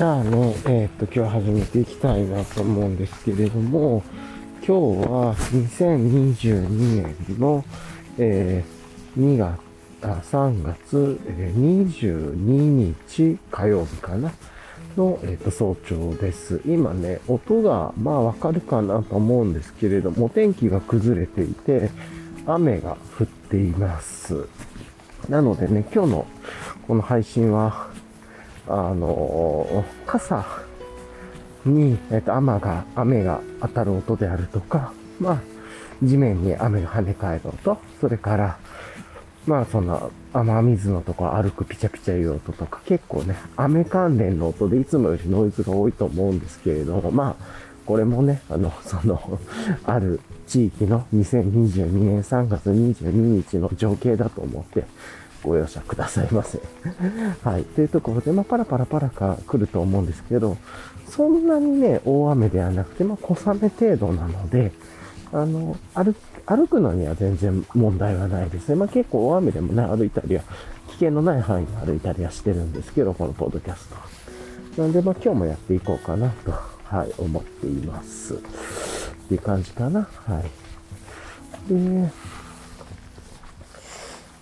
じゃあね、えー、っと、今日始めていきたいなと思うんですけれども、今日は2022年の、えー、2月、あ、3月、え、22日火曜日かなの、えー、と早朝です。今ね、音がまあわかるかなと思うんですけれども、天気が崩れていて、雨が降っています。なのでね、今日のこの配信は、あの、傘に、えっと、雨が、雨が当たる音であるとか、まあ、地面に雨が跳ね返る音、それから、まあ、その、雨水のとこ歩くピチャピチャいう音とか、結構ね、雨関連の音でいつもよりノイズが多いと思うんですけれども、まあ、これもね、あの、その、ある地域の2022年3月22日の情景だと思って、ご容赦くださいませ。はい。というところで、まあ、パラパラパラか来ると思うんですけど、そんなにね、大雨ではなくて、まあ、小雨程度なので、あの、歩、歩くのには全然問題はないですね。まあ、結構大雨でもね、歩いたりは、危険のない範囲で歩いたりはしてるんですけど、このポッドキャスト。なんで、まあ、今日もやっていこうかなと、はい、思っています。っていう感じかな。はい。で、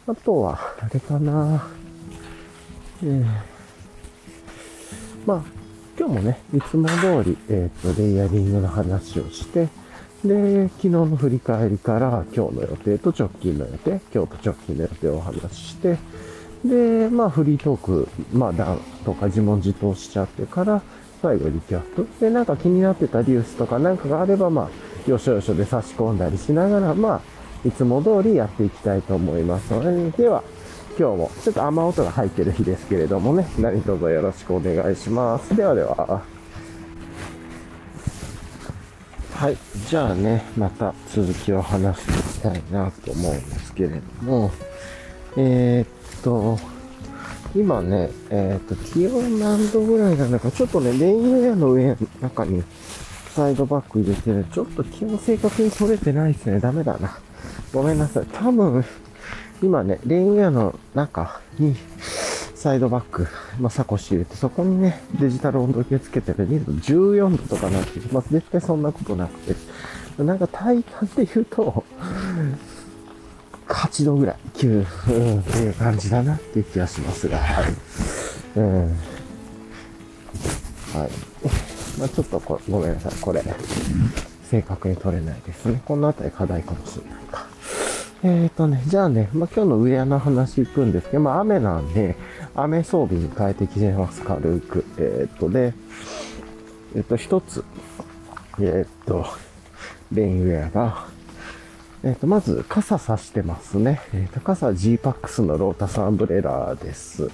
あとは、あれかな。えー、まあ、今日もね、いつも通り、えっ、ー、と、レイヤリングの話をして、で、昨日の振り返りから今日の予定と直近の予定、今日と直近の予定をお話しして、で、まあフリートーク、まあ段とか自問自答しちゃってから、最後リキャップ。で、なんか気になってたリュースとかなんかがあれば、まあ、よしよしで差し込んだりしながら、まあ、いつも通りやっていきたいと思いますので、では、今日もちょっと雨音が入ってる日ですけれどもね、何卒よろしくお願いします。ではでは。はい。じゃあね、また続きを話していきたいなと思うんですけれども、えー、っと、今ね、えー、っと、気温何度ぐらいなのか、ちょっとね、レインウェアの上、中にサイドバッグ入れてる、ちょっと気温正確に取れてないですね。ダメだな。ごめんなさい。多分、今ね、レインウェアの中に、サイドバッグ、まあ、サコシ入れて、そこにね、デジタル温度計つけてる2度、14度とかなってまあ、絶対そんなことなくて、なんか体感で言うと、8度ぐらい、9、うん、っていう感じだなっていう気がしますが、はい。うん。はい。まあ、ちょっとこごめんなさい、これ、正確に取れないですね。このあたり課題かもしれないか。えっ、ー、とね、じゃあね、まあ、今日のウェアの話行くんですけど、まあ、雨なんで、雨装備に変えてきてます、軽く。えっ、ー、と、で、えっ、ー、と、一つ、えっ、と、レインウェアが、えっ、と、まず、傘さしてますね。えっ、と、傘 G-PAX のロータスアンブレラです。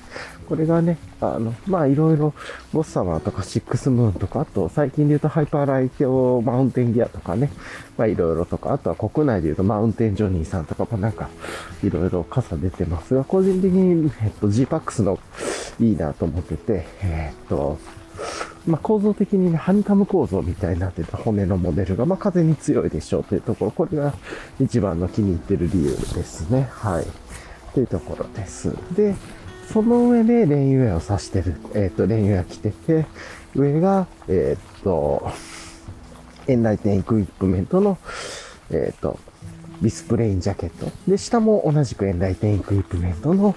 これがね、あの、ま、いろいろ、ボッサマーとかシックスムーンとか、あと、最近で言うとハイパーライトマウンテンギアとかね、まあ、いろいろとか、あとは国内で言うとマウンテンジョニーさんとかもなんか、いろいろ傘出てますが、個人的に、えっと、G-PAX のいいなと思ってて、えっと、まあ、構造的にね、ハニカム構造みたいになってた骨のモデルが、まあ、風に強いでしょうというところ、これが一番の気に入ってる理由ですね。はい。というところです。で、その上でレインウェアを刺してる。えっ、ー、と、レインウェア着てて、上が、えっ、ー、と、エンライテンエクイプメントの、えっ、ー、と、ビスプレインジャケット。で、下も同じくエンライテンエクイプメントの、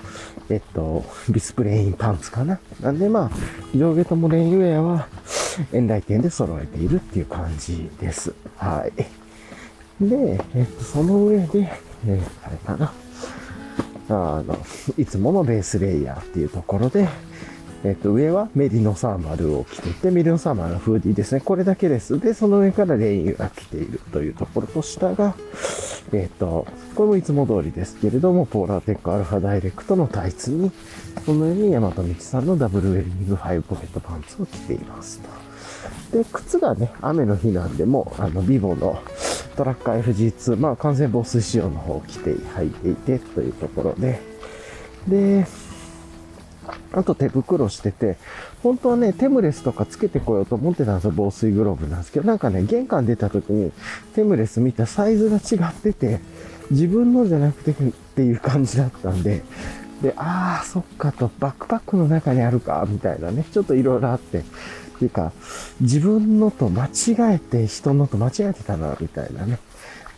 えっと、ビスプレインパンツかな。なんでまあ、上下ともレインウェアは、エンライテンで揃えているっていう感じです。はい。で、えっと、その上で、えー、あれかな。あの、いつものベースレイヤーっていうところで、えっと、上はメリノサーマルを着ていて、メリノサーマルのフーディーですね。これだけです。で、その上からレインが着ているというところと下が、えっと、これもいつも通りですけれども、ポーラーテックアルファダイレクトのタイツに、この上にヤマトミチさんのダブルウェリング5ポケットパンツを着ていますと。で、靴がね、雨の日なんでも、あの、ビボのトラッカー FG2、まあ完全防水仕様の方を着て、履いていてというところで、で、あと手袋してて、本当はね、テムレスとかつけてこようと思ってたんですよ、防水グローブなんですけど、なんかね、玄関出た時にテムレス見たサイズが違ってて、自分のじゃなくてっていう感じだったんで、で、ああ、そっかと、バックパックの中にあるか、みたいなね、ちょっといろいろあって、っていうか、自分のと間違えて人のと間違えてたな、みたいなね、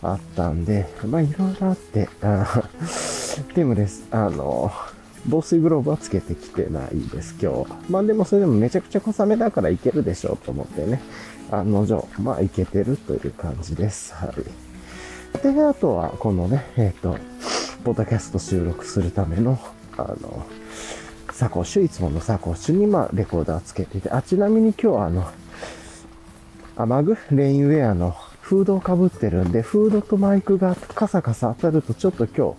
あったんで、まあいろいろあって、あでもです、あの、防水グローブはつけてきてないです、今日。まあでもそれでもめちゃくちゃ小雨だからいけるでしょうと思ってね。案の定、まあいけてるという感じです。はい。で、あとはこのね、えっ、ー、と、ポッドキャスト収録するための、あの、サコッシュ、いつものサコッシュに、まあ、レコーダーつけてて、あ、ちなみに今日はあの、雨具、レインウェアのフードをかぶってるんで、フードとマイクがカサカサ当たるとちょっと今日、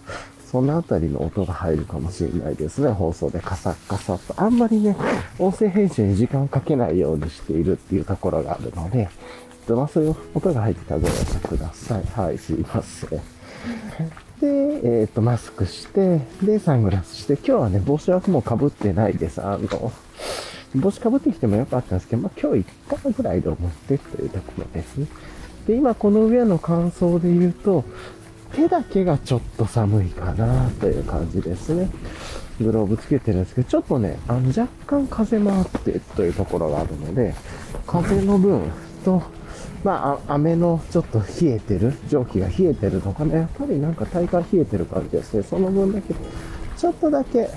そのあたりの音が入るかもしれないですね。放送でカサッカサッと。あんまりね、音声編集に時間かけないようにしているっていうところがあるので、まあそういう音が入ってたらご容赦ください。はい、すいません。で、えっ、ー、と、マスクして、で、サングラスして、今日はね、帽子はもう被ってないです。あの、帽子被ってきてもよかったんですけど、まあ今日1回ぐらいで思ってというところですね。で、今この上の感想で言うと、手だけがちょっと寒いかなという感じですね。グローブつけてるんですけど、ちょっとね、あの若干風もあってというところがあるので、風の分と、まあ、雨のちょっと冷えてる、蒸気が冷えてるのかね、やっぱりなんか体感冷えてる感じですね。その分だけ、ちょっとだけ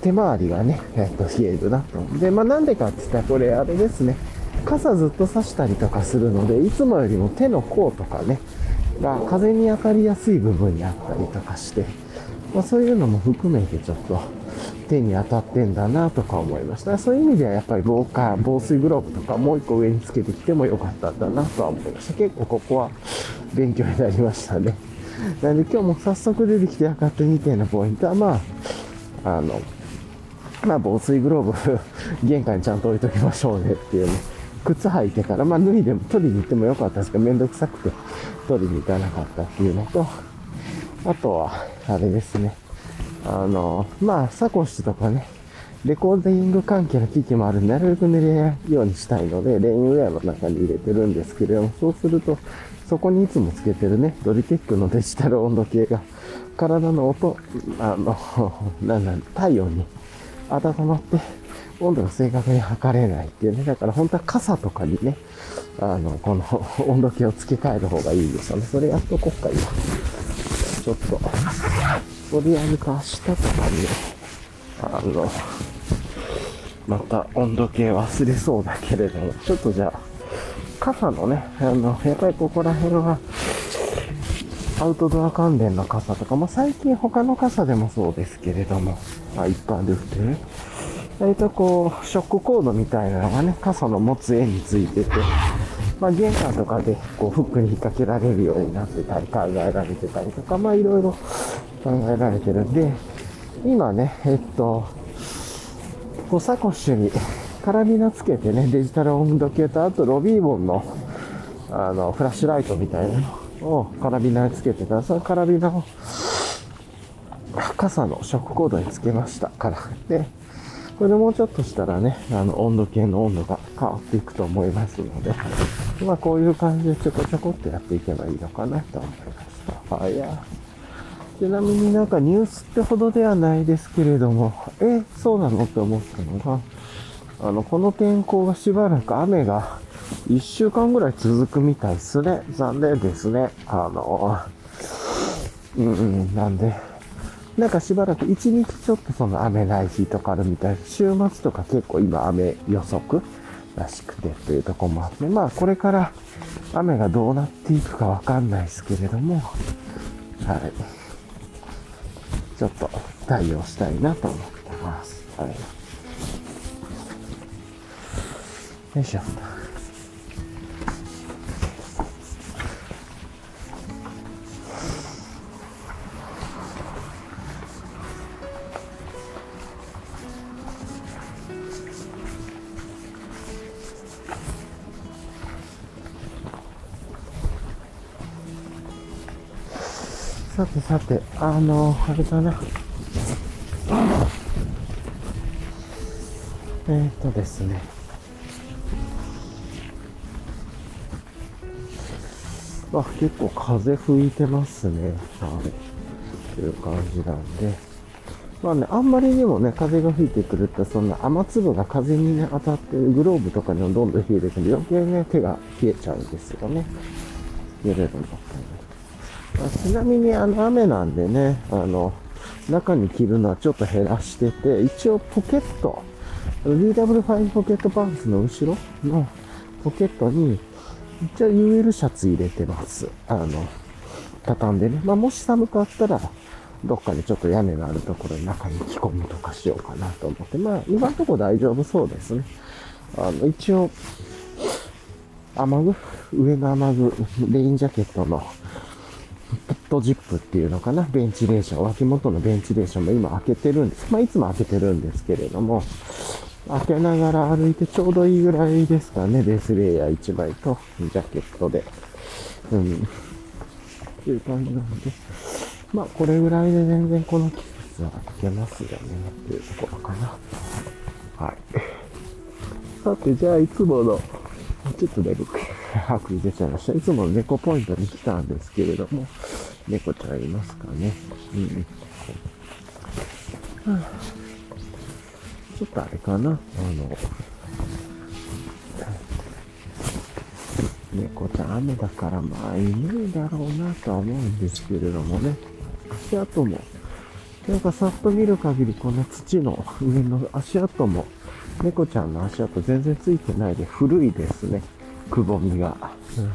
手回りがね、えっと、冷えるなと。で、まあなんでかって言ったらこれあれですね。傘ずっと差したりとかするので、いつもよりも手の甲とかね、が風に当たりやすい部分にあったりとかして、まあ、そういうのも含めてちょっと手に当たってんだなとか思いました。そういう意味ではやっぱり防火、防水グローブとかもう一個上につけてきてもよかったんだなとは思いました。結構ここは勉強になりましたね。なので今日も早速出てきて分かった2点のポイントは、まあ、あの、まあ防水グローブ玄関にちゃんと置いときましょうねっていうね。靴履いてから、まあ脱いでも取りに行ってもよかったですけど、めんどくさくて取りに行かなかったっていうのと、あとは、あれですね。あの、まあ、サコッシュとかね、レコーディング関係の機器もあるんで、なるべく寝れるようにしたいので、レインウェアの中に入れてるんですけれども、そうすると、そこにいつもつけてるね、ドリテックのデジタル温度計が、体の音、あの、なんなん、体温に温まって、温度が正確に測れないっていうね。だから本当は傘とかにね、あの、この 温度計を付け替える方がいいですよね。それやっとこっか、今。ちょっと、とりあえずか明日とかに、あの、また温度計忘れそうだけれども、ちょっとじゃあ、傘のね、あの、やっぱりここら辺は、アウトドア関連の傘とか、まあ、最近他の傘でもそうですけれども、まあ、一般で売ってる割とこう、ショックコードみたいなのがね、傘の持つ絵についてて、まあ、玄関とかでこうフックに引っ掛けられるようになってたり考えられてたりとか、まあいろいろ考えられてるんで、今ね、えっと、こうサコッシュにカラビナつけてね、デジタル温度計と、あとロビーボンの、あの、フラッシュライトみたいなのをカラビナにつけてたら、そのカラビナを傘のショックコードにつけましたから。で、これでもうちょっとしたらね、あの、温度計の温度が変わっていくと思いますので、まあこういう感じでちょこちょこっとやっていけばいいのかなと思いました。はいや。ちなみになんかニュースってほどではないですけれども、え、そうなのって思ったのが、あの、この天候がしばらく雨が1週間ぐらい続くみたいですね。残念ですね。あの、うんうん、なんで、なんかしばらく1日ちょっとその雨ない日とかあるみたい週末とか結構今雨予測らしくてというとこもあって、まあこれから雨がどうなっていくかわかんないですけれども、はい。ちょっと対応したいなと思ってます。はい。よいしょ。さてさて、あの、あれだな。えー、っとですね。あ、結構風吹いてますね。はい。という感じなんで。まあね、あんまりにもね、風が吹いてくると、そんな雨粒が風にね、当たって、グローブとかにもどんどん冷えてくるんで、余計ね、手が冷えちゃうんですよね。揺れるの。ちなみに、あの、雨なんでね、あの、中に着るのはちょっと減らしてて、一応ポケット、DW5 ポケットパンツの後ろのポケットに、一応 UL シャツ入れてます。あの、畳んでね。まあ、もし寒かったら、どっかでちょっと屋根のあるところに中に着込むとかしようかなと思って。まあ、今のとこ大丈夫そうですね。あの、一応、雨具、上の雨具、レインジャケットの、ポットジップっていうのかな、ベンチレーション、脇元のベンチレーションも今開けてるんです。まあ、いつも開けてるんですけれども、開けながら歩いてちょうどいいぐらいですかね、ベースレイヤー1枚と、ジャケットで。うん。っていう感じなんで、まあ、これぐらいで全然この季節はいけますよね、っていうところかな。はい。さて、じゃあ、いつもの、ちょっとね、僕、白衣出ちゃいました。いつも猫ポイントに来たんですけれども、猫ちゃんいますかね。うん。ちょっとあれかな、あの、猫ちゃん雨だからまあいないだろうなとは思うんですけれどもね。足跡も、なんかさっと見る限りこの土の上の足跡も、猫ちゃんの足跡全然ついてないで古いですね。くぼみが。うん、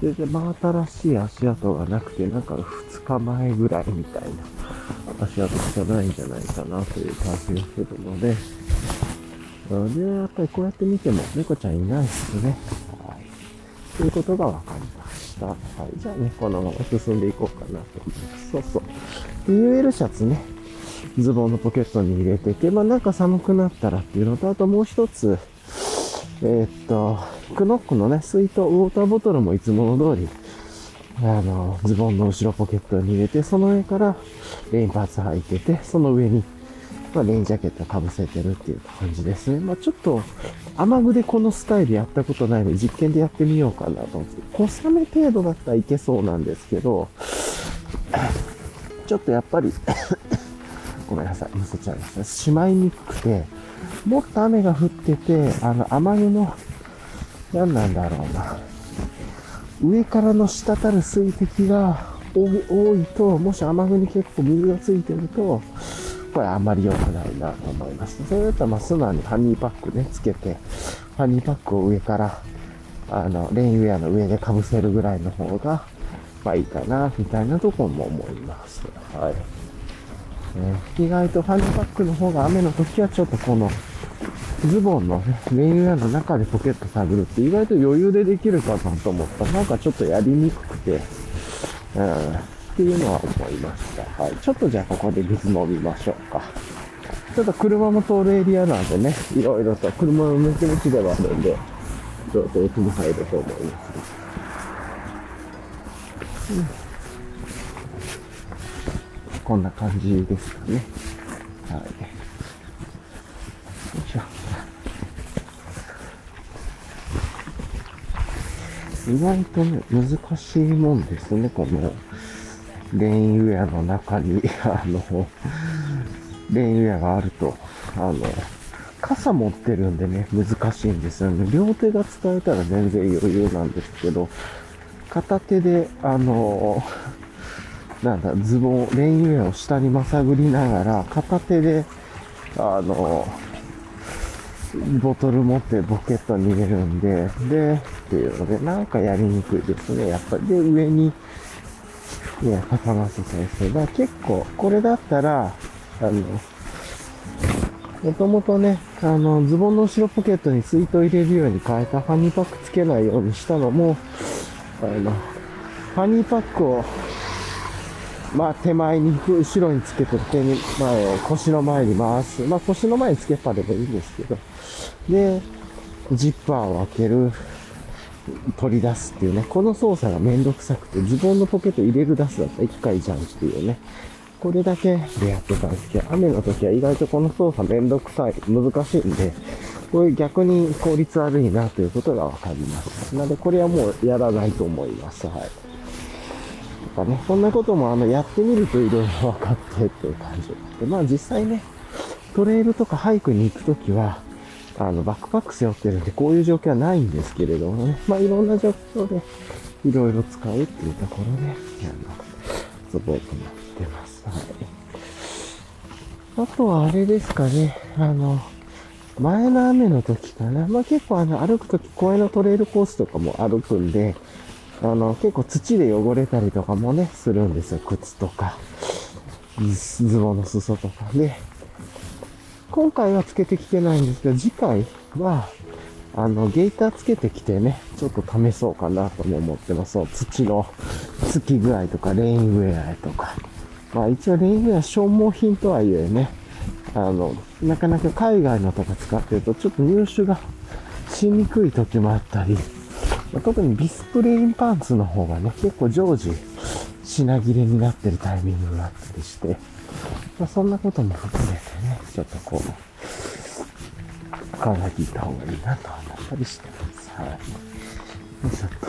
全然真新しい足跡がなくて、なんか2日前ぐらいみたいな足跡しかないんじゃないかなという感じがするので、で、やっぱりこうやって見ても猫ちゃんいないですね。はい。ということが分かりました。はい。じゃあね、このまま進んでいこうかなと思います。そうそう。UL シャツね、ズボンのポケットに入れていけば、なんか寒くなったらっていうのと、あともう一つ、えー、っと、クノックのね、水筒、ウォーターボトルもいつもの通り、あの、ズボンの後ろポケットに入れて、その上からレインパーツ履いてて、その上に、まあ、レインジャケット被せてるっていう感じですね。まあ、ちょっと、雨具でこのスタイルやったことないので、実験でやってみようかなと思って、小雨程度だったらいけそうなんですけど、ちょっとやっぱりごめんなさい、むせちゃいました。しまいにくくて、もっと雨が降ってて、あの、雨具の、何なんだろうな。上からの滴る水滴が多いと、もし雨具に結構水がついてると、これあまり良くないなと思います。それだったら、まあ、素直にハニーパックね、つけて、ハニーパックを上から、あの、レインウェアの上で被せるぐらいの方が、まあいいかな、みたいなところも思います。はい。意外とハンドパックの方が雨の時はちょっとこのズボンのね、レインウェアの中でポケット探るって意外と余裕でできるかなと思ったなんかちょっとやりにくくて、うん、っていうのは思いました。はい。ちょっとじゃあここで水飲みましょうか。ちょっと車も通るエリアなんでね、いろいろと車の抜け道ではあるんで、ちょっと奥に入ると思います。うんこんな感じですかね。はい。よいしょ。意外とね、難しいもんですね、この、レインウェアの中に、あの、レインウェアがあると、あの、傘持ってるんでね、難しいんですよね。両手が使えたら全然余裕なんですけど、片手で、あの、なんだ、ズボン、レインウェアを下にまさぐりながら、片手で、あの、ボトル持ってポケットに入れるんで、で、っていうので、なんかやりにくいですね、やっぱり。で、上に、いや、高松先生が結構、これだったら、あの、もともとね、あの、ズボンの後ろポケットに水筒入れるように変えたファニーパックつけないようにしたのも、あの、ファニーパックをまあ手前に引く、後ろにつけて手に、前を腰の前に回す。まあ腰の前につけっぱでもいいんですけど。で、ジッパーを開ける、取り出すっていうね。この操作がめんどくさくて、ズボンのポケット入れる出すだったら一回じゃんっていうね。これだけでやってたんですけど、雨の時は意外とこの操作めんどくさい、難しいんで、これ逆に効率悪いなということが分かります。なのでこれはもうやらないと思います。はい。とかね、こんなこともあの、やってみるといろいろ分かってっていう感じで、まあ実際ね、トレイルとかハイクに行くときは、あの、バックパック背負ってるんで、こういう状況はないんですけれどもね、まあいろんな状況で、いろいろ使うっていうところで、あの、遊ぼうと思ってます。はい。あとはあれですかね、あの、前の雨の時かな。まあ結構あの、歩く時公園のトレイルコースとかも歩くんで、あの、結構土で汚れたりとかもね、するんですよ。靴とか、ズボンの裾とかで、今回はつけてきてないんですけど、次回は、あの、ゲーターつけてきてね、ちょっと試そうかなとも思ってます。そう、土のつき具合とか、レインウェアとか。まあ一応レインウェア消耗品とはいえね、あの、なかなか海外のとか使ってると、ちょっと入手がしにくい時もあったり、特にビスプレインパンツの方がね、結構常時品切れになってるタイミングがあったりして、まあ、そんなことも含めてね、ちょっとこう、体引いた方がいいなと思ったりしてます。はい。ちょっと。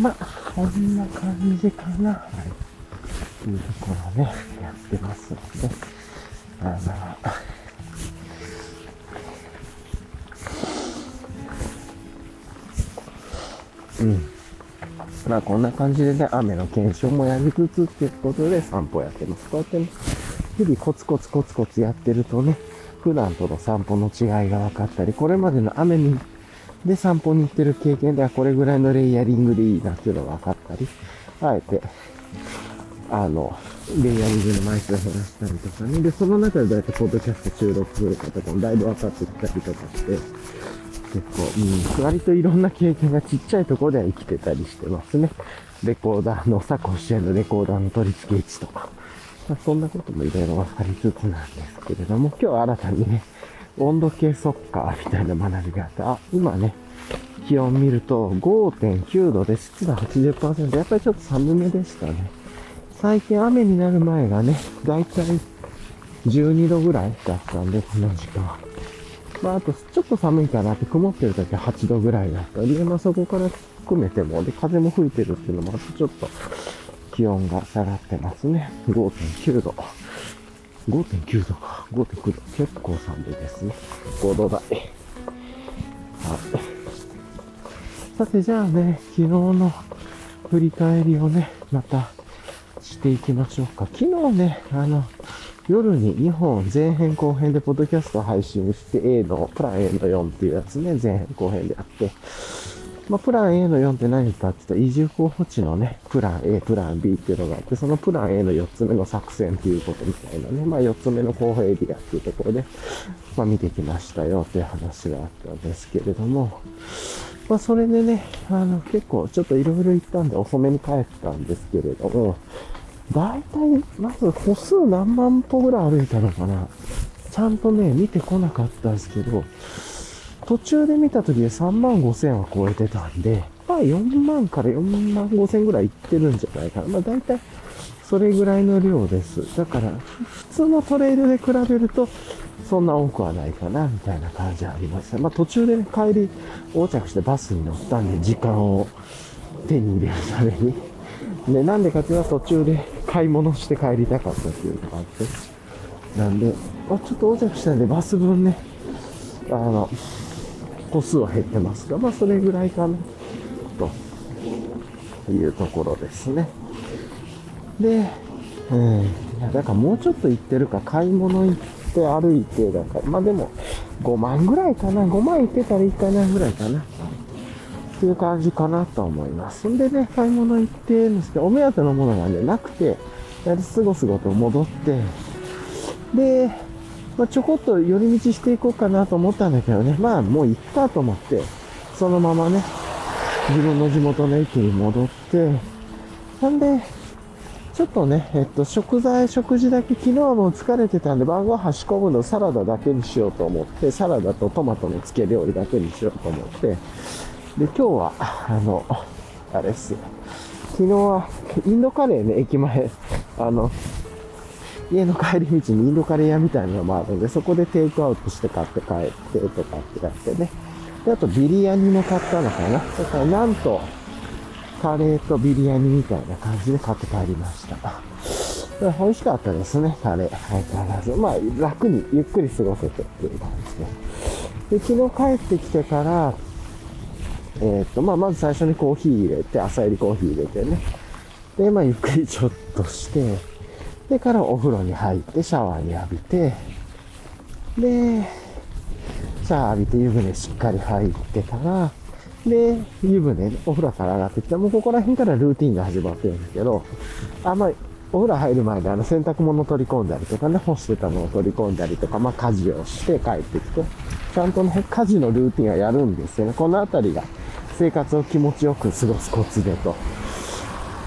まあ、こんな感じかな。はい。というところね、やってますので、あの、うん。まあこんな感じでね、雨の検証もやりつつっていうことで散歩やってます。こうやってね、日々コツコツコツコツやってるとね、普段との散歩の違いが分かったり、これまでの雨に、で散歩に行ってる経験ではこれぐらいのレイヤリングでいいなっていうのが分かったり、あえて、あの、レイヤリングの枚数を減らしたりとかね。で、その中でどうやってポッドキャスト収録するかとかもだいぶ分かってきたりとかして、結構、うん、割といろんな経験がちっちゃいところでは生きてたりしてますね。レコーダーの、サコシェのレコーダーの取り付け位置とか。まあ、そんなこともいろいろ分かりつつなんですけれども、今日は新たにね、温度計ソッカーみたいな学びがあって、あ、今ね、気温見ると5.9度で湿度80%。やっぱりちょっと寒めでしたね。最近雨になる前がね、だいたい12度ぐらいだったんで、この時間。まあ、あと、ちょっと寒いかなって、曇ってる時は8度ぐらいだったり、まあ、そこから含めても、で、風も吹いてるっていうのもあって、ちょっと気温が下がってますね。5.9度。5.9度か。5.9度。結構寒いですね。5度台。はい。さて、じゃあね、昨日の振り返りをね、またしていきましょうか。昨日ね、あの、夜に2本前編後編でポッドキャスト配信して A の、プラン A の4っていうやつね、前編後編でやって、まあ、プラン A の4って何かって言ったら、移住候補地のね、プラン A、プラン B っていうのがあって、そのプラン A の4つ目の作戦っていうことみたいなね、まあ4つ目の候補エリアっていうところで、まあ見てきましたよっていう話があったんですけれども、まあそれでね、あの結構ちょっといろいろ行ったんで遅めに帰ったんですけれども、大体、まず歩数何万歩ぐらい歩いたのかなちゃんとね、見てこなかったんですけど、途中で見た時で3万5千は超えてたんで、まあ4万から4万5千ぐらい行ってるんじゃないかな。まあ大体それぐらいの量です。だから、普通のトレイルで比べると、そんな多くはないかな、みたいな感じはありました。まあ途中で、ね、帰り、横着してバスに乗ったんで、時間を手に入れるために。で、なんでかっていうと途中で買い物して帰りたかったっていうのがあって。なんで、あ、ちょっと横着したんでバス分ね、あの、個数は減ってますが、まあそれぐらいかな、というところですね。で、うん、いや、だからもうちょっと行ってるか、買い物行って歩いてだから、まあでも、5万ぐらいかな、5万行ってたらいいかなぐらいかな。っていう感じかなと思います。んでね、買い物行ってるんですけど、お目当てのものがね、なくて、やりすごすごと戻って、で、まあ、ちょこっと寄り道していこうかなと思ったんだけどね、まあもう行ったと思って、そのままね、自分の地元の駅に戻って、なんで、ちょっとね、えっと、食材、食事だけ、昨日はもう疲れてたんで、晩ご飯仕込むのサラダだけにしようと思って、サラダとトマトの漬け料理だけにしようと思って、で、今日は、あの、あれっすよ。昨日は、インドカレーね、駅前、あの、家の帰り道にインドカレー屋みたいなのもあるんで、そこでテイクアウトして買って帰ってとかってやってね。で、あとビリヤニも買ったのかな。だからなんと、カレーとビリヤニみたいな感じで買って帰りました。美味しかったですね、カレー。相変わらず。まあ、楽にゆっくり過ごせてっていう感じで。で、昨日帰ってきてから、えー、っと、まあ、まず最初にコーヒー入れて、朝入りコーヒー入れてね。で、まあ、ゆっくりちょっとして、でからお風呂に入って、シャワーに浴びて、で、シャワー浴びて湯船しっかり入ってから、で、湯船、お風呂から上がってきて、もうここら辺からルーティンが始まってるんですけど、あん、まあ、お風呂入る前であの洗濯物を取り込んだりとかね、干してたのを取り込んだりとか、まあ家事をして帰ってきて、ちゃんとね、家事のルーティンはやるんですよね。このあたりが生活を気持ちよく過ごすコツでと。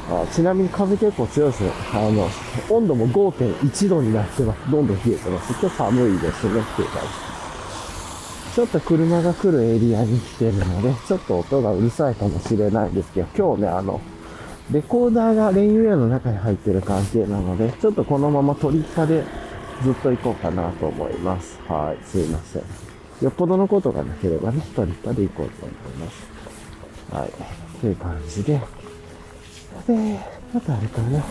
あちなみに風結構強いですね。あの、温度も5.1度になってます。どんどん冷えてます。今日寒いですねっていう感じ。ちょっと車が来るエリアに来てるので、ちょっと音がうるさいかもしれないんですけど、今日ね、あの、レコーダーがレインウェアの中に入ってる関係なので、ちょっとこのまま取り下でずっと行こうかなと思います。はい、すいません。よっぽどのことがなければね、取り下で行こうと思います。はい、という感じで。で、あとあれかな。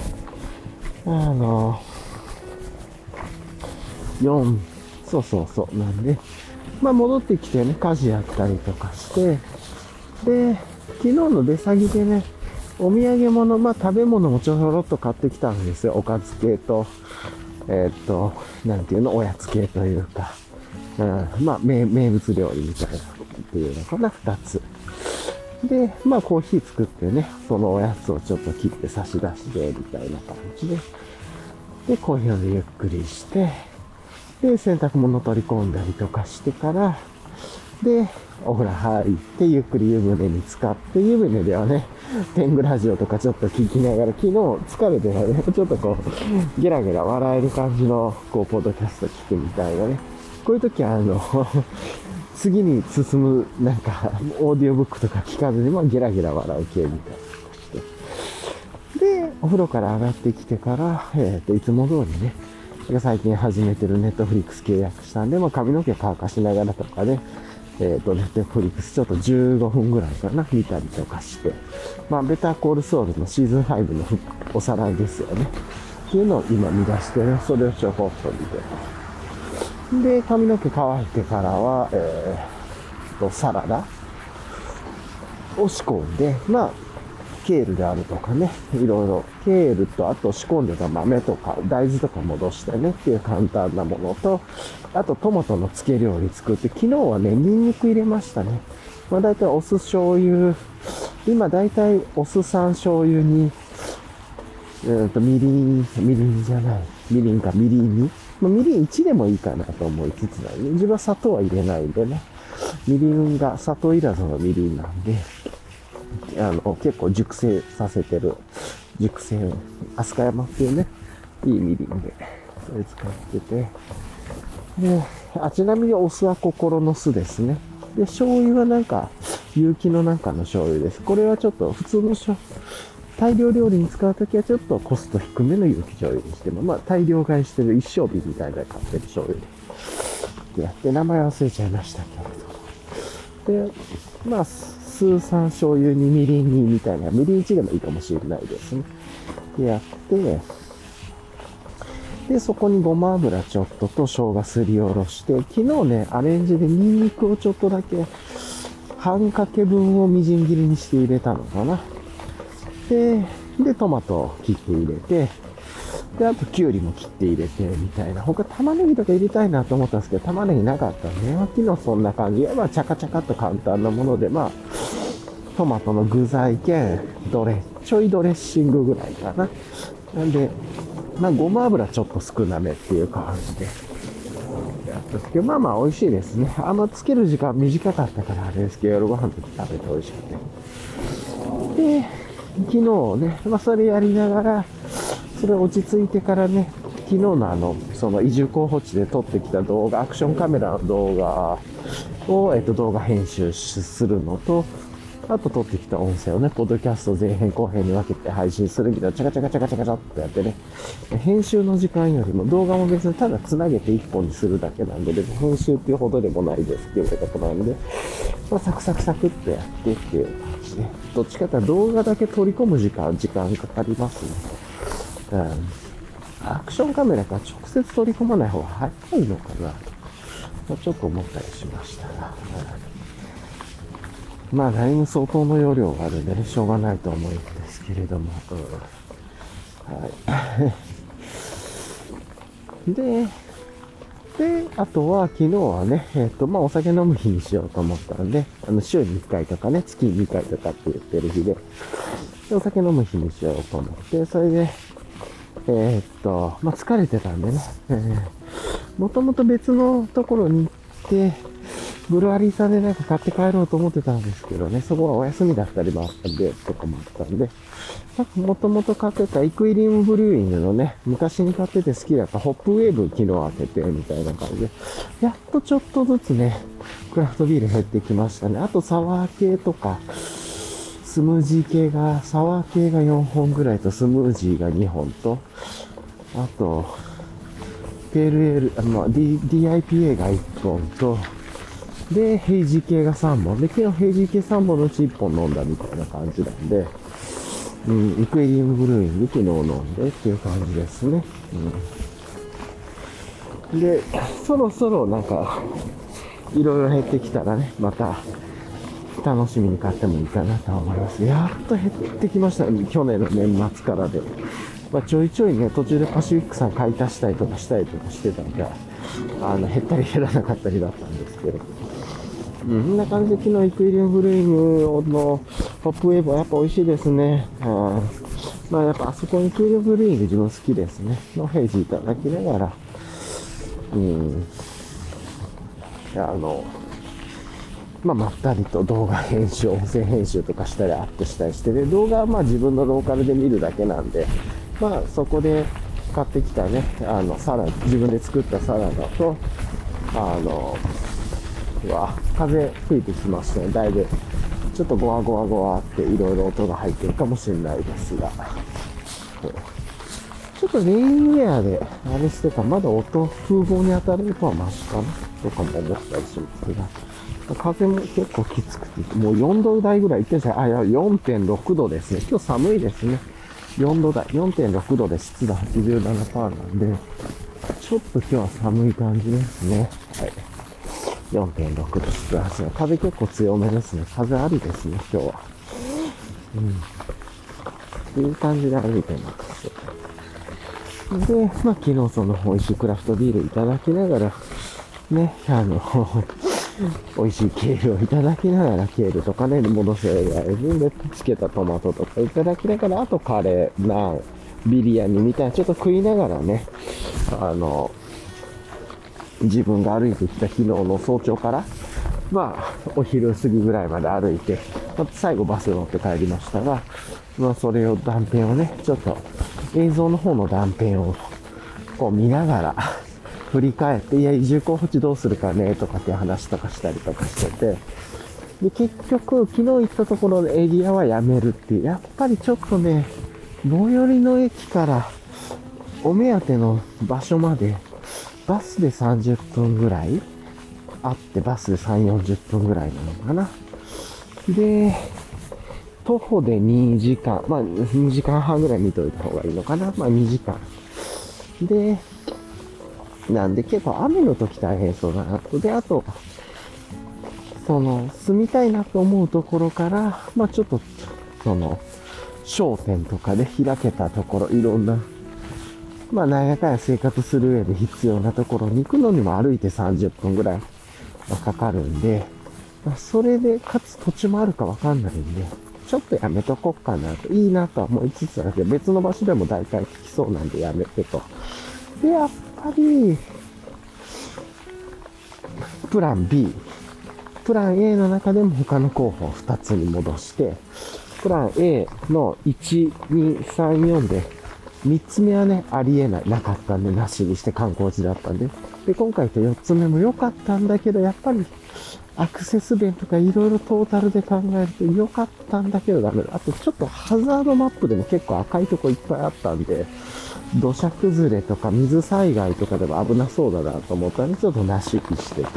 あの、4、そうそうそう、なんで、まあ戻ってきてね、家事やったりとかして、で、昨日の出先でね、お土産物、まあ食べ物もちょろっと買ってきたんですよ。おかず系と、えー、っと、なんていうの、おやつ系というか、うん、まあ名名物料理みたいなっていうのかな、二つ。で、まあコーヒー作ってね、そのおやつをちょっと切って差し出してみたいな感じで、で、コーヒーでゆっくりして、で、洗濯物取り込んだりとかしてから、で、お風呂入って、ゆっくり湯船に浸かって、湯船ではね、天狗ラジオとかちょっと聞きながら、昨日疲れてたね、ちょっとこう、ゲラゲラ笑える感じの、こう、ポッドキャスト聞くみたいなね。こういう時は、あの、次に進む、なんか、オーディオブックとか聞かずに、まあ、ゲラゲラ笑う系みたいなして。で、お風呂から上がってきてから、えっ、ー、と、いつも通りね、最近始めてるネットフリックス契約したんで、まあ、髪の毛乾かしながらとかね、えっ、ー、と、ネットフリックスちょっと15分ぐらいかな、見たりとかして、まあ、ベターコールソウルのシーズン5のおさらいですよね。っていうのを今見出してる、それをちょこっと見てます。で、髪の毛乾いてからは、えー、と、サラダを仕込んで、まあ、ケールであるとかね、いろいろ、ケールと、あと仕込んでた豆とか、大豆とか戻してねっていう簡単なものと、あとトマトの漬け料理作って、昨日はね、ニンニク入れましたね。まあ大体お酢醤油、今大体お酢酸醤油に、えっ、ー、と、みりん、みりんじゃない、みりんかみりんに、ま、みりん1でもいいかなと思いつつ。自分は砂糖は入れないんでね。みりんが砂糖いらずのみりんなんで、あの、結構熟成させてる、熟成、飛鳥山っていうね、いいみりんで、それ使ってて、で、あ、ちなみにお酢は心の酢ですね。で、醤油はなんか、有機のなんかの醤油です。これはちょっと普通の醤油大量料理に使うときはちょっとコスト低めの有機醤油にしても、まあ大量買いしてる一升瓶みたいな買ってる醤油で。やって名前忘れちゃいましたけれど。で、まあ、酢酸醤油にみりんにみたいな、みりん1でもいいかもしれないですね。で、やって、で、そこにごま油ちょっとと生姜すりおろして、昨日ね、アレンジでニンニクをちょっとだけ、半かけ分をみじん切りにして入れたのかな。で、で、トマトを切って入れて、で、あと、きゅうりも切って入れて、みたいな。他、玉ねぎとか入れたいなと思ったんですけど、玉ねぎなかったんで、昨日そんな感じ。まあ、チャカチャカっと簡単なもので、まあ、トマトの具材兼、ドレ、ちょいドレッシングぐらいかな。なんで、まあ、ごま油ちょっと少なめっていう感じで。やったんですけど、まあまあ美味しいですね。あんまつける時間短かったからあれですけど、夜ご飯の時食べて美味しくて。で、昨日ね、まあそれやりながら、それ落ち着いてからね、昨日のあの、その移住候補地で撮ってきた動画、アクションカメラの動画を、えっと、動画編集するのと、あと撮ってきた音声をね、ポッドキャスト前編後編に分けて配信するみたいな、チャカチャカチャカチャカチャってやってね、編集の時間よりも動画も別にただ繋げて1本にするだけなんで、別に編集っていうほどでもないですっていうことなんで、まあ、サクサクサクっとやってっていう感じで、どっちかっていうと動画だけ取り込む時間、時間かかりますね。うん。アクションカメラから直接取り込まない方が早いのかなとま、ちょっと思ったりしましたが。うんまあ、何も相当の容量があるんでね、しょうがないと思うんですけれども。はい。で、で、あとは昨日はね、えっ、ー、と、まあ、お酒飲む日にしようと思ったんで、あの、週に1回とかね、月2回とかって言ってる日で、でお酒飲む日にしようと思って、それで、えー、っと、まあ、疲れてたんでね、えー、もともと別のところに行って、ブルワリーさんでなんか買って帰ろうと思ってたんですけどね、そこはお休みだったりもあったんで、とかもあったんで、なんかもともと買ってたイクイリウムブリューイングのね、昔に買ってて好きだったホップウェーブ昨日当てて、みたいな感じで、やっとちょっとずつね、クラフトビール減ってきましたね。あとサワー系とか、スムージー系が、サワー系が4本ぐらいと、スムージーが2本と、あと、PLL、DIPA が1本と、で、ヘイジー系が3本。で、昨日ヘイジー系3本のうち1本飲んだみたいな感じなんで、うん、イクエリウムブルーイング昨日飲んでっていう感じですね。うん。で、そろそろなんか、いろいろ減ってきたらね、また、楽しみに買ってもいいかなと思います。やっと減ってきましたね。去年の年末からで。まあ、ちょいちょいね、途中でパシフィックさん買い足したりとかしたりとかしてたんで、あの、減ったり減らなかったりだったんですけど。うん、んな感じで昨日イクイリウムブルーイングのトップウェーブはやっぱ美味しいですね。はい。まあやっぱあそこにイクイリウムブルーイグ自分好きですね。のヘイジいただきながら、うん。あの、まあ、まったりと動画編集、音声編集とかしたりアップしたりして、で、動画はまあ自分のローカルで見るだけなんで、まあそこで買ってきたね、あの、サラ、自分で作ったサラダと、あの、うわ、風吹いてきましたね、だいぶ。ちょっとゴワゴワゴワっていろいろ音が入ってるかもしれないですが。ちょっとレインウェアであれしてたまだ音、風防に当たれるとはマシかな？とかも思ったりしますが。風も結構きつくて、もう4度台ぐらいいってんじゃん。あ、いや、4.6度ですね。今日寒いですね。4度台、4.6度で湿度87%なんで、ちょっと今日は寒い感じですね。はい。4.6度湿度8度。風結構強めですね。風ありですね、今日は。うん。いい感じで歩いてます。で、まあ昨日その美味しいクラフトビールいただきながら、ね、あの 美味しいケールをいただきながら、ケールとかね、戻せられるで、つけたトマトとかいただきながら、あとカレー、ナン、ビリヤニみたいな、ちょっと食いながらね、あの、自分が歩いてきた昨日の早朝から、まあ、お昼過ぎぐらいまで歩いて、ま最後バス乗って帰りましたが、まあ、それを断片をね、ちょっと映像の方の断片をこう見ながら、振り返って、いや、移住候補地どうするかね、とかって話とかしたりとかしてて、で、結局、昨日行ったところのエリアはやめるっていう、やっぱりちょっとね、最寄りの駅からお目当ての場所まで、バスで30分ぐらい？あって、バスで3、40分ぐらいなのかな？で、徒歩で2時間、まあ2時間半ぐらい見といた方がいいのかな？まあ2時間。で、なんで結構雨の時大変そうだなと。で、あと、その、住みたいなと思うところから、まあちょっと、その、商店とかで開けたところ、いろんな、まあなんやかんや生活する上で必要なところに行くのにも歩いて30分ぐらいはかかるんで、まあ、それで、かつ土地もあるかわかんないんで、ちょっとやめとこっかなと、いいなとは思いつつだけど、別の場所でも大体聞きそうなんでやめてと。で、やっぱり、プラン B、プラン A の中でも他の候補を2つに戻して、プラン A の1、2、3、4で、3つ目はね、ありえない、なかったんで、なしにして観光地だったんで。で、今回と4つ目も良かったんだけど、やっぱり、アクセス弁とかいろいろトータルで考えると良かったんだけどダメだ。あとちょっとハザードマップでも結構赤いとこいっぱいあったんで、土砂崩れとか水災害とかでも危なそうだなと思ったんで、ちょっとなしきしてと。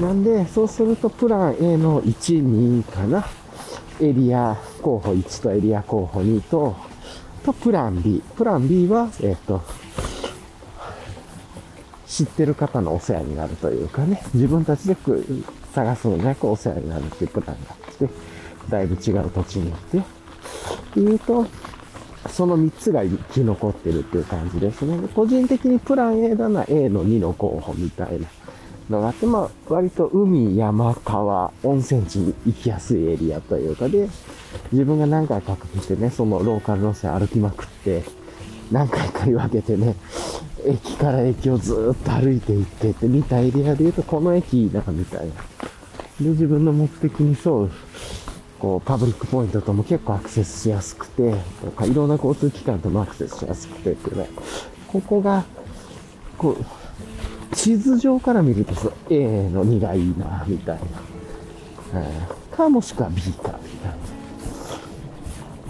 なんで、そうするとプラン A の1、2かな。エリア候補1とエリア候補2と、とプラン B。プラン B は、えっ、と、知ってる方のお世話になるというかね、自分たちで探すのじゃなくお世話になるっていうプランがあって、だいぶ違う土地に行って、っていうと、その3つが生き残ってるっていう感じですね。個人的にプラン A だな A の2の候補みたいなのがあって、まあ、割と海、山、川、温泉地に行きやすいエリアというかで、自分が何回かかけてね、そのローカル路線歩きまくって、何回かに分けてね、駅から駅をずっと歩いて行ってって見たエリアで言うと、この駅いいな、みたいな。で、自分の目的に沿う、こう、パブリックポイントとも結構アクセスしやすくて、とか、いろんな交通機関ともアクセスしやすくてっていうね、ここが、こう、地図上から見るとそ、A の2がいいな、みたいな。うん、か、もしくは B か、みたいな。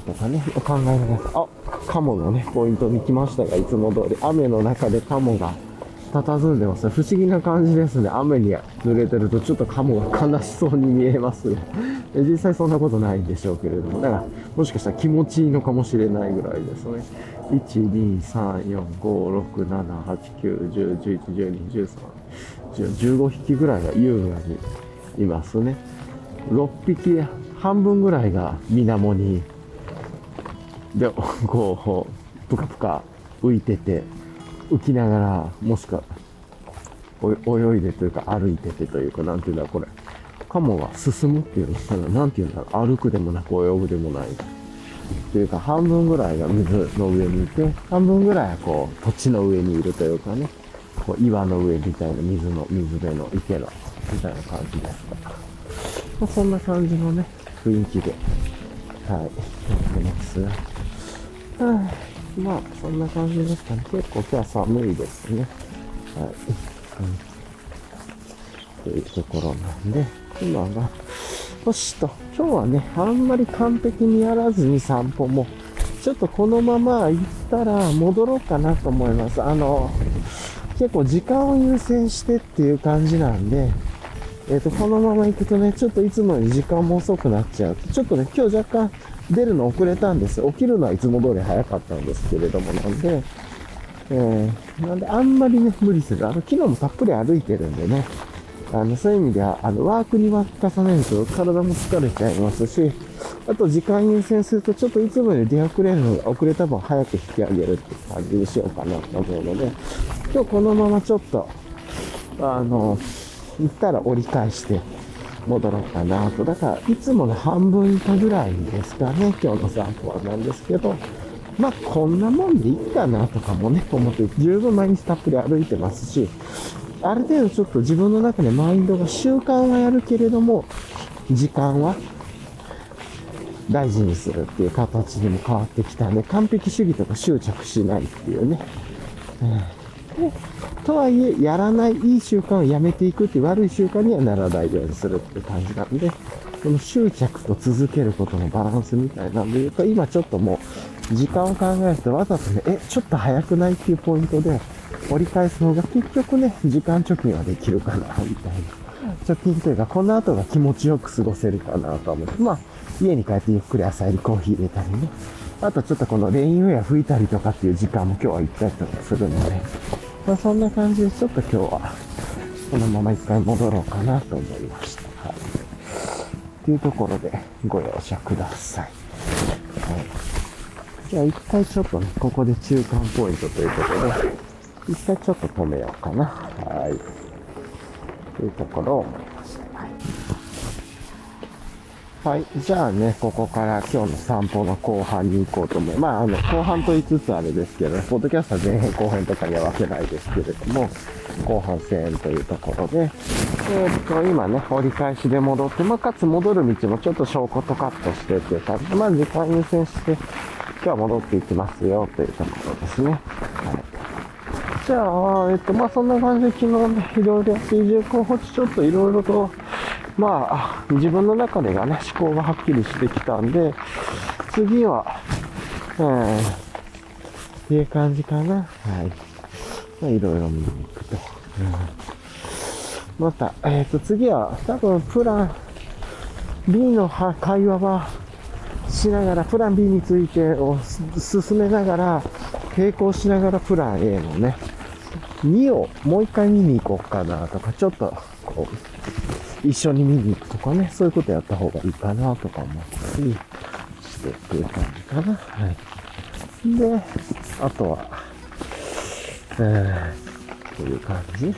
とかね、考えながら、あ、カモのね、ポイントに来ましたが、いつも通り、雨の中でカモが佇んでます。不思議な感じですね。雨に濡れてるとちょっとカモが悲しそうに見えますね。実際そんなことないんでしょうけれども。だから、もしかしたら気持ちいいのかもしれないぐらいですね。1、2、3、4、5、6、7、8、9、10、11、12、13、15匹ぐらいが優雅にいますね。6匹、半分ぐらいが水面にで、こう、ぷかぷか浮いてて、浮きながら、もしくは、泳いでというか歩いててというか、なんていうんだろう、これ。カモが進むっていうのかな、なんていうんだろう、歩くでもなく泳ぐでもない。っていうか、半分ぐらいが水の上にいて、半分ぐらいはこう、土地の上にいるというかね、こう、岩の上みたいな水の、水辺の池の、みたいな感じですが。ま、そんな感じのね、雰囲気で、はい、やってます。はあ、まあ、そんな感じですかね。結構今日は寒いですね。はい。うん、というところなんで、今が、よしと、今日はね、あんまり完璧にやらずに散歩も、ちょっとこのまま行ったら戻ろうかなと思います。あの、結構時間を優先してっていう感じなんで、えっ、ー、と、このまま行くとね、ちょっといつもより時間も遅くなっちゃう。ちょっとね、今日若干出るの遅れたんです。起きるのはいつも通り早かったんですけれども、なんで、えー、なんであんまりね、無理せず、あの、昨日もたっぷり歩いてるんでね、あの、そういう意味では、あの、ワークに割重ねると体も疲れちゃいますし、あと時間優先するとちょっといつもより出遅れるのが遅れた分早く引き上げるって感じにしようかなと思うので、今日このままちょっと、あの、行ったら折り返して、戻ろうかなと。だから、いつもの半分以下ぐらいですかね、今日の散歩はなんですけど、まあ、こんなもんでいいかなとかもね、思って、十分毎日たっぷり歩いてますし、ある程度ちょっと自分の中でマインドが習慣はやるけれども、時間は大事にするっていう形にも変わってきたんで、完璧主義とか執着しないっていうね。とはいえ、やらないいい習慣をやめていくっていう悪い習慣にはならないようにするっていう感じなんで、この執着と続けることのバランスみたいなんで言うと、今ちょっともう、時間を考えるとわざとね、え、ちょっと早くないっていうポイントで、折り返す方が結局ね、時間貯金はできるかな、みたいな。貯金というか、この後が気持ちよく過ごせるかなと思って、まあ、家に帰ってゆっくり朝入りコーヒー入れたりね。あとちょっとこのレインウェア拭いたりとかっていう時間も今日は行ったりとかするので、まあ、そんな感じで、ちょっと今日は、このまま一回戻ろうかなと思いました。はい。というところで、ご容赦ください。はい。じゃあ一回ちょっとね、ここで中間ポイントということで、一回ちょっと止めようかな。はい。というところを思いました。はいはい。じゃあね、ここから今日の散歩の後半に行こうと思います。まあ、あの、後半と言いつつあれですけど、ねポッドキャストは前編後編とかには分けないですけれども、後半戦というところで、えー、っと、今ね、折り返しで戻って、まあ、かつ戻る道もちょっとショートカットしてていう感じで、まあ、時間優先して、今日は戻っていきますよ、というところですね。はい。じゃあ、えっと、まあそんな感じで昨日ね、いろいろ移住候補地ちょっといろいろと、まあ、自分の中でがね、思考がはっきりしてきたんで、次は、うん、っていう感じかな。はい。まあいろいろ見に行くと。うん、また、えっ、と次は、多分プラン B の会話はしながら、プラン B についてを進めながら、並行しながらプラン A のね、2をもう一回見に行こうかなとか、ちょっと、こう、一緒に見に行くとかね、そういうことやった方がいいかなとか思ったりしてっていう感じかな。はい。で、あとは、えー、という感じ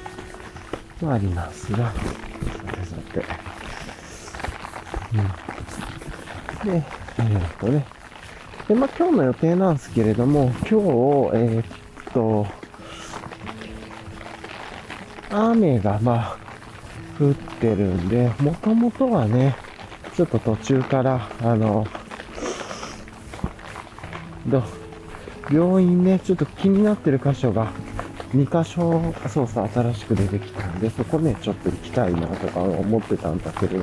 もありますが、さてさて。うん。で、えー、っとね。で、まあ、今日の予定なんですけれども、今日、えー、っと、雨がまあ、降ってるんで、もともとはね、ちょっと途中から、あの、ど、病院ね、ちょっと気になってる箇所が、2箇所、そうそう、新しく出てきたんで、そこね、ちょっと行きたいなとか思ってたんだけど、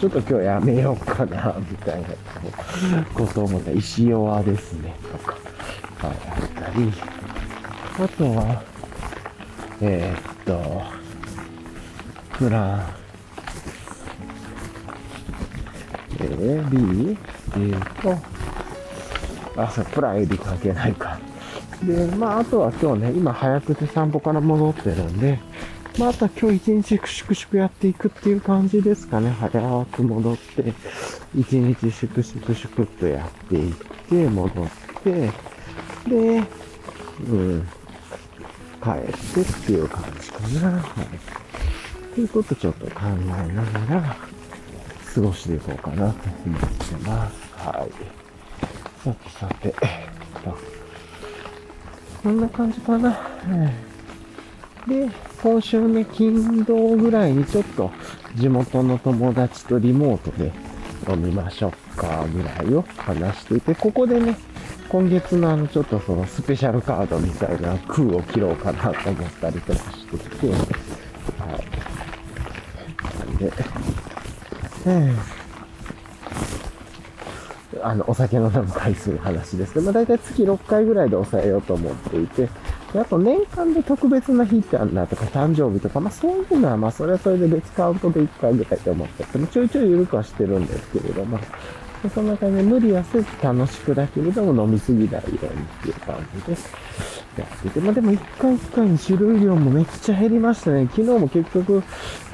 ちょっと今日やめようかな、みたいなことを思った。石弱ですね、とか、はい、あったり、あとは、えー、っと、プラン、えー、B? えー、と、あ、そう、プラン AB 関係ないか。で、まあ、あとは今日ね、今早くて散歩から戻ってるんで、まあ、あとは今日一日粛々やっていくっていう感じですかね。早く戻って、一日粛々粛々とやっていって、戻って、で、うん、帰ってっていう感じかな。はい。ということちょっと考えながら、過ごしていこうかなと思ってます。はい。さてさて、とこんな感じかな。で、今週ね、金土ぐらいにちょっと地元の友達とリモートで飲みましょうかぐらいを話していて、ここでね、今月のあのちょっとそのスペシャルカードみたいな空を切ろうかなと思ったりとかしてて、はい。なんで、え、あの、お酒の飲む回数の話ですけど、まあ大体月6回ぐらいで抑えようと思っていて、であと年間で特別な日ってあるなとか、誕生日とか、まあそういうのはまあそれはそれで別カウントで1回ぐらいと思ってて、ちょいちょい緩くはしてるんですけれども、そんな感じで無理はせず楽しくだけれども飲みすぎないようにっていう感じでやってて、まあでも一回一回に種類量もめっちゃ減りましたね。昨日も結局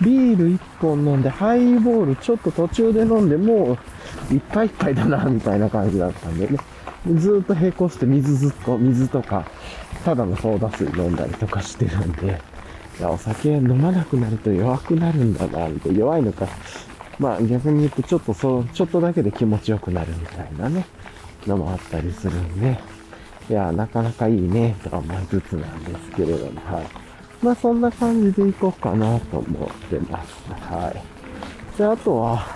ビール1本飲んでハイボールちょっと途中で飲んでもういっぱいいっぱいだなみたいな感じだったんでね。ずっと並行して水ずっと、水とか、ただのソーダ水飲んだりとかしてるんで、いや、お酒飲まなくなると弱くなるんだな、みたいな。弱いのか。まあ逆に言うとちょっとそう、ちょっとだけで気持ちよくなるみたいなね、のもあったりするんで、いや、なかなかいいね、とか思いつつなんですけれども、はい。まあそんな感じでいこうかなと思ってます。はい。で、あとは、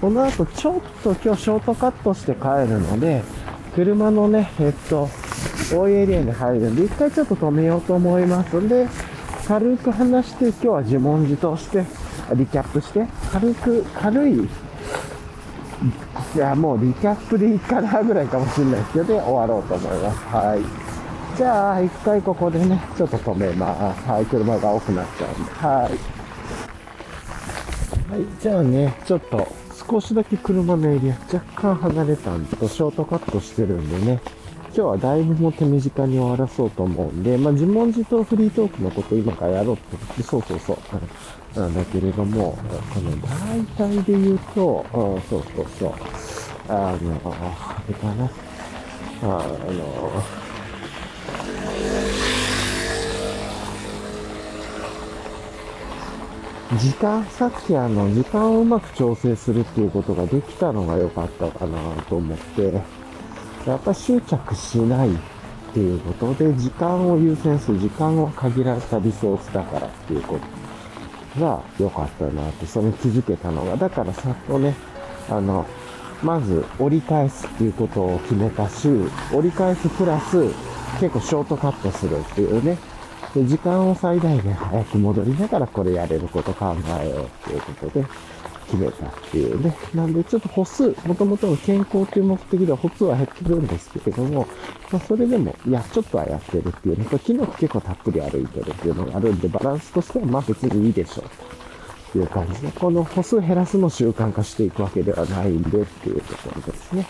この後ちょっと今日ショートカットして帰るので、車のね、えっと、大エリアに入るんで、一回ちょっと止めようと思いますんで、軽く話して、今日は自問自答して、リキャップして、軽く、軽い、いや、もうリキャップでいいかなぐらいかもしれないですけど、で終わろうと思います。はい。じゃあ、一回ここでね、ちょっと止めます。はい、車が多くなっちゃうんで。はい。はい、じゃあね、ちょっと、少しだけ車のエリア若干離れたんとショートカットしてるんでね、今日はだいぶも手短に終わらそうと思うんで、まあ、自問自答フリートークのこと今からやろうって言って、そうそうそう、なんだけれども、この大体で言うと、うん、そうそうそう、あの、あれかな、あの、時間、さっきあの、時間をうまく調整するっていうことができたのが良かったかなと思って、やっぱ執着しないっていうことで、時間を優先する、時間は限られたリソースだからっていうこと。が良かったなって、それに気づけたのが、だからさっとね、あの、まず折り返すっていうことを決めたし、折り返すプラス結構ショートカットするっていうね、で時間を最大限早く戻りながらこれやれること考えようっていうことで決めたっていうね。なんでちょっと歩数、もともとの健康っていう目的では歩数は減ってるんですけれども、まあそれでも、いや、ちょっとはやってるっていうね。これ昨日結構たっぷり歩いてるっていうのがあるんで、バランスとしてはまあ別にいいでしょうという感じで、この歩数減らすの習慣化していくわけではないんでっていうところですね。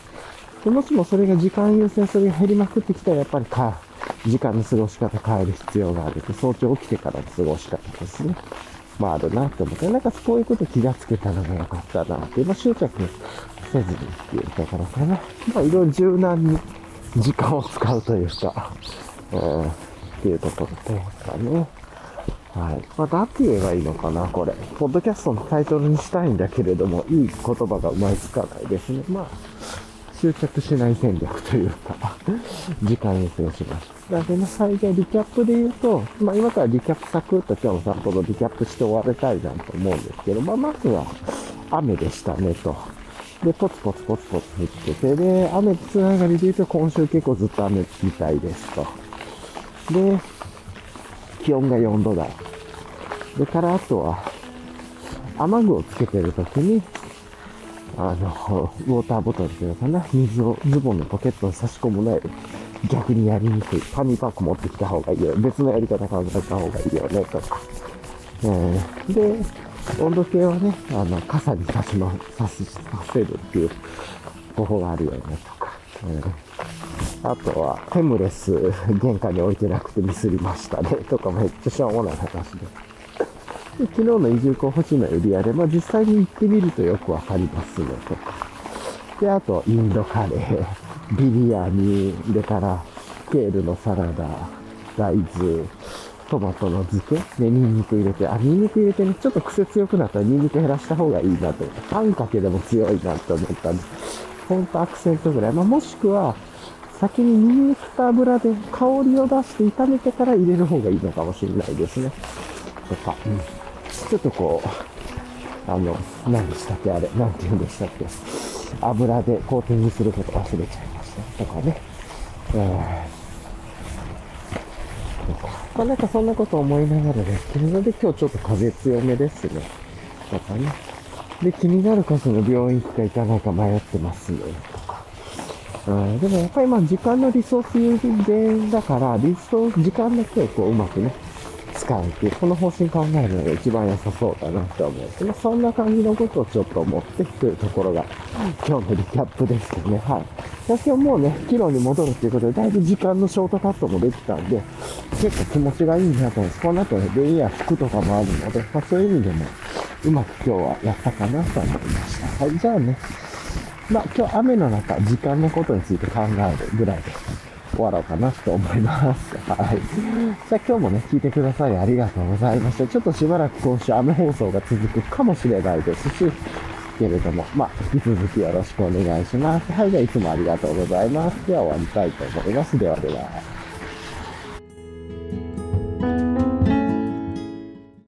でもしもそれが時間優先、それが減りまくってきたらやっぱりか、時間の過ごし方変える必要があると、早朝起きてからの過ごし方ですね。まああるなって思って、なんかそういうこと気がつけたのが良かったなって、まあ執着せずにっていうところかな。まあいろいろ柔軟に時間を使うというか、うん、っていうところですかね。はい。まあ、なんて言えばいいのかな、これ。ポッドキャストのタイトルにしたいんだけれども、いい言葉がうまいつかないですね。まあ、執着しない戦略というか 時間に過ごします。だけど、最大リキャップで言うと、まあ今からリキャップサクッと今日の散歩のリキャップして終わりたいなと思うんですけど、まあまずは雨でしたねと。で、ポツポツポツポツ降ってて、で、雨つながりで言うと今週結構ずっと雨みたいですと。で、気温が4度台。で、からあとは、雨具をつけてるときに、あの、ウォーターボトルっていうのかな、水をズボンのポケットに差し込むのよ逆にやりにくい。紙パック持ってきた方がいいよ。別のやり方考えた方がいいよね、とか。うん、で、温度計はね、あの、傘に差しま、差し、させるっていう方法があるよね、とか。うん、あとは、テムレス 玄関に置いてなくてミスりましたね、とかめっちゃしょうもない話で。で昨日の移住候補地のエリアで、まあ、実際に行ってみるとよくわかりますね、とか。で、あと、インドカレー、ビリヤニ、でから、ケールのサラダ、大豆、トマトの漬け、ね、ニンニク入れて、あ、ニンニク入れてね、ちょっと癖強くなったらニンニク減らした方がいいなと。パンかけでも強いなと思ったんで、ほんとアクセントぐらい。まあ、もしくは、先にニンニクと油で香りを出して炒めてから入れる方がいいのかもしれないですね。とか。うんちょっとこう、あの、何でしたっけあれ、何て言うんでしたっけ油でコーティングすること忘れちゃいましたとかね。えー、とか。まあなんかそんなこと思いながらですけれど、で、今日ちょっと風強めですね。とかね。で、気になる箇所の病院行くか行かないか迷ってますね。とか。うん、でもやっぱりまあ時間のリソース優先だから、リソース、時間だけをこううまくね、使うっていう、この方針考えるのが一番良さそうだなって思う。まあ、そんな感じのことをちょっと思ってというところが、今日のリキャップですけどね。はい。私はもうね、キロに戻るっていうことで、だいぶ時間のショートカットもできたんで、結構気持ちがいいなと思います。この後ね、レイヤー服とかもあるので、まあ、そういう意味でも、うまく今日はやったかなと思いました。はい、じゃあね、まあ今日雨の中、時間のことについて考えるぐらいで終わろうかなと思います。はい。じゃあ今日もね、聞いてください。ありがとうございました。ちょっとしばらく今週雨放送が続くかもしれないですし、けれども、まあ、引き続きよろしくお願いします。はい、じゃあいつもありがとうございます。では終わりたいと思います。ではでは。